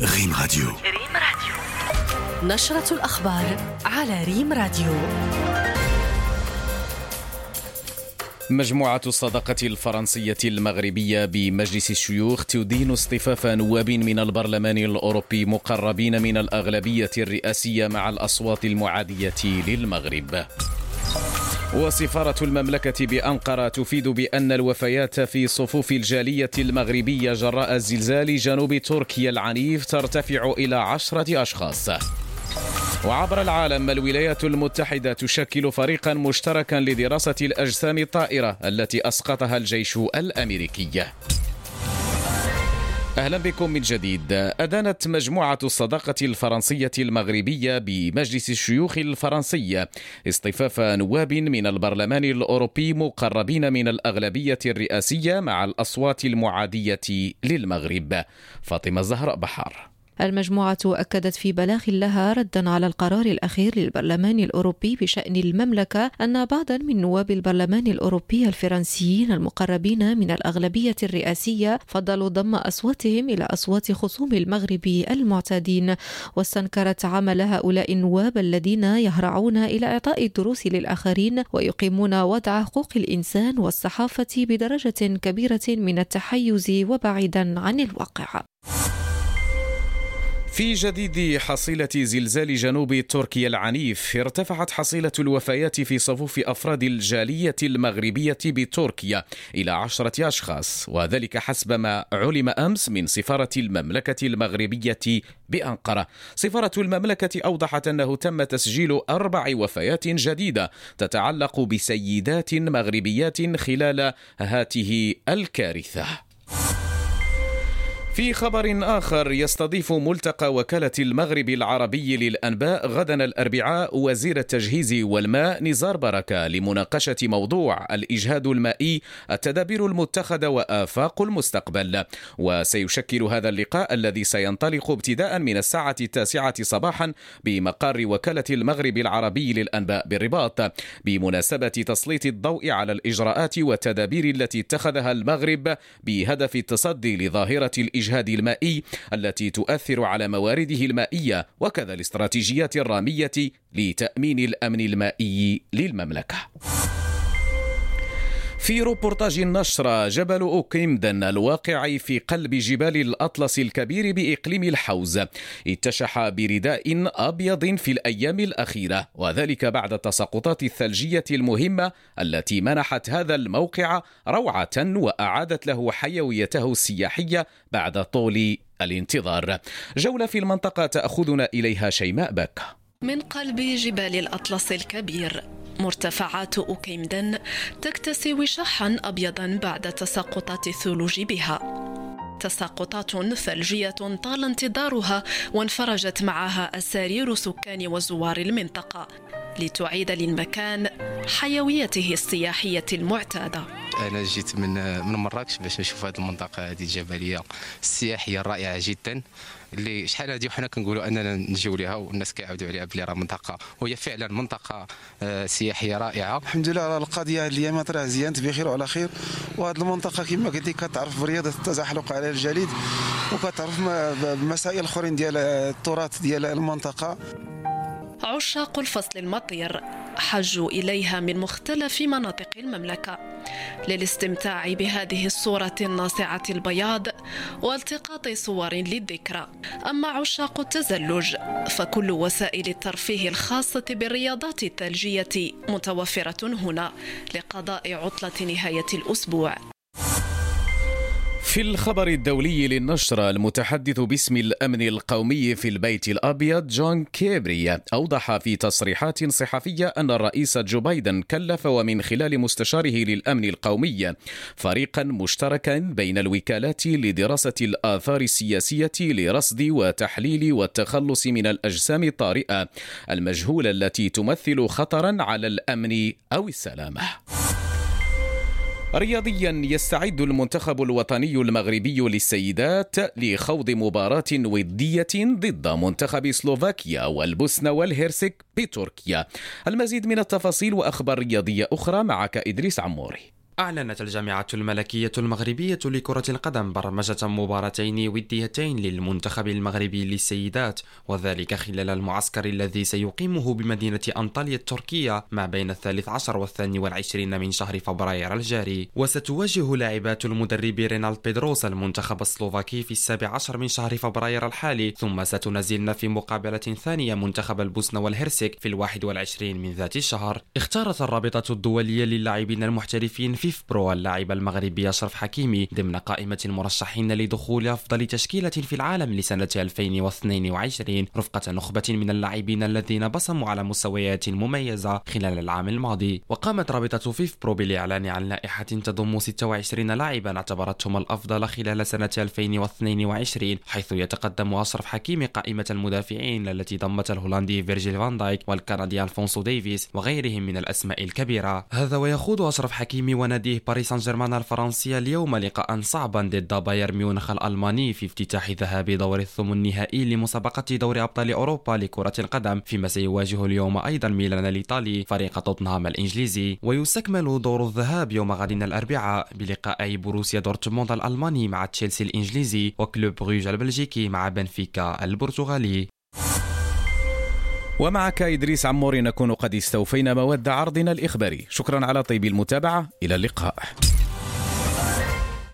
ريم راديو. ريم راديو. نشرة الأخبار على ريم راديو. مجموعة الصداقة الفرنسية المغربية بمجلس الشيوخ تدين اصطفاف نواب من البرلمان الأوروبي مقربين من الأغلبية الرئاسية مع الأصوات المعادية للمغرب. وسفارة المملكة بأنقرة تفيد بأن الوفيات في صفوف الجالية المغربية جراء زلزال جنوب تركيا العنيف ترتفع إلى عشرة أشخاص. وعبر العالم الولايات المتحدة تشكل فريقا مشتركا لدراسة الأجسام الطائرة التي أسقطها الجيش الأمريكي. أهلا بكم من جديد. أدانت مجموعة الصداقة الفرنسية المغربية بمجلس الشيوخ الفرنسي اصطفاف نواب من البرلمان الأوروبي مقربين من الأغلبية الرئاسية مع الأصوات المعادية للمغرب. فاطمة زهراء بحار. المجموعة أكدت في بلاغ لها ردا على القرار الأخير للبرلمان الأوروبي بشأن المملكة أن بعضا من نواب البرلمان الأوروبي الفرنسيين المقربين من الأغلبية الرئاسية فضلوا ضم أصواتهم إلى أصوات خصوم المغرب المعتادين واستنكرت عمل هؤلاء النواب الذين يهرعون إلى إعطاء الدروس للآخرين ويقيمون وضع حقوق الإنسان والصحافة بدرجة كبيرة من التحيز وبعيدا عن الواقع. في جديد حصيلة زلزال جنوب تركيا العنيف ارتفعت حصيلة الوفيات في صفوف أفراد الجالية المغربية بتركيا إلى عشرة أشخاص وذلك حسب ما علم أمس من سفارة المملكة المغربية بأنقرة. سفارة المملكة أوضحت أنه تم تسجيل أربع وفيات جديدة تتعلق بسيدات مغربيات خلال هاته الكارثة. في خبر آخر يستضيف ملتقى وكالة المغرب العربي للأنباء غدا الأربعاء وزير التجهيز والماء نزار بركة لمناقشة موضوع الإجهاد المائي التدابير المتخذة وآفاق المستقبل. وسيشكل هذا اللقاء الذي سينطلق ابتداء من الساعة التاسعة صباحا بمقر وكالة المغرب العربي للأنباء بالرباط. بمناسبة تسليط الضوء على الإجراءات والتدابير التي اتخذها المغرب بهدف التصدي لظاهرة الإجهاد الإجهاد المائي التي تؤثر على موارده المائية وكذا الاستراتيجيات الرامية لتأمين الأمن المائي للمملكة. في روبورتاج النشرة جبل أوكيمدن الواقع في قلب جبال الأطلس الكبير بإقليم الحوز. اتشح برداء أبيض في الأيام الأخيرة وذلك بعد التساقطات الثلجية المهمة التي منحت هذا الموقع روعة وأعادت له حيويته السياحية بعد طول الانتظار. جولة في المنطقة تأخذنا إليها شيماء بك. من قلب جبال الأطلس الكبير. مرتفعات أوكيمدن تكتسي وشحا أبيضا بعد تساقطات الثلوج بها. تساقطات ثلجية طال انتظارها وانفرجت معها أسارير سكان وزوار المنطقة لتعيد للمكان حيويته السياحية المعتادة. أنا جيت من من مراكش باش نشوف هذه المنطقة هذه الجبلية. السياحية الرائعة جدا. اللي شحال هذه وحنا كنقولوا أننا نجيو لها والناس كيعاودوا عليها بلي راه منطقة. وهي فعلا منطقة آه، سياحية رائعة. الحمد لله على القضية. هذه الايامات راه زيانت بخير وعلى خير. وهذه المنطقة كما قلت كتعرف برياضه التزحلق على الجليد وكتعرف بمسائل أخرين ديال التراث ديال المنطقة. عشاق الفصل المطير. حجوا إليها من مختلف مناطق المملكة للاستمتاع بهذه الصورة الناصعة البياض والتقاط صور للذكرى. أما عشاق التزلج فكل وسائل الترفيه الخاصة بالرياضات الثلجية متوفرة هنا لقضاء عطلة نهاية الأسبوع. في الخبر الدولي للنشرة المتحدث باسم الأمن القومي في البيت الأبيض جون كيربي أوضح في تصريحات صحفية أن الرئيس جو بايدن كلف ومن خلال مستشاره للأمن القومي فريقا مشتركا بين الوكالات لدراسة الآثار السياسية لرصد وتحليل والتخلص من الأجسام الطارئة المجهولة التي تمثل خطرا على الأمن أو السلامة. رياضيا يستعد المنتخب الوطني المغربي للسيدات لخوض مباراة ودية ضد منتخب سلوفاكيا والبوسنة والهرسك بتركيا. المزيد من التفاصيل وأخبار رياضية أخرى معك إدريس عموري. أعلنت الجامعة الملكية المغربية لكرة القدم برمجة مباراتين وديتين للمنتخب المغربي للسيدات وذلك خلال المعسكر الذي سيقيمه بمدينة أنطاليا التركية ما بين الثالث عشر والثاني والعشرين من شهر فبراير الجاري. وستواجه لاعبات المدرب رينالد بيدروس المنتخب السلوفاكي في السابع عشر من شهر فبراير الحالي ثم ستنازلن في مقابلة ثانية منتخب البوسنة والهرسك في الواحد والعشرين من ذات الشهر. اختارت الرابطة الدولية للاعبين المحترفين في فيف برو اللاعب المغربي أشرف حكيمي ضمن قائمة المرشحين لدخول أفضل تشكيلة في العالم لسنة 2022 رفقة نخبة من اللاعبين الذين بصموا على مستويات مميزة خلال العام الماضي. وقامت رابطة فيف برو بالإعلان عن لائحة تضم 26 لاعبا اعتبرتهم الأفضل خلال سنة 2022 حيث يتقدم أشرف حكيمي قائمة المدافعين التي ضمت الهولندي فيرجيل فان دايك والكندي ألفونسو ديفيس وغيرهم من الأسماء الكبيرة. هذا ويخوض أشرف حكيمي ونادي ناديه باريس سان جيرمان الفرنسي اليوم لقاء صعبا ضد بايرن ميونخ الألماني في افتتاح ذهاب دور الثمن النهائي لمسابقة دوري أبطال أوروبا لكرة القدم فيما سيواجه اليوم أيضا ميلان الإيطالي فريق توتنهام الإنجليزي. ويستكمل دور الذهاب يوم غد الأربعاء بلقاء بروسيا دورتموند الألماني مع تشيلسي الإنجليزي وكلوب بروج البلجيكي مع بنفيكا البرتغالي. ومعك إدريس عموري نكون قد استوفينا مواد عرضنا الإخباري. شكرا على طيب المتابعة. إلى اللقاء.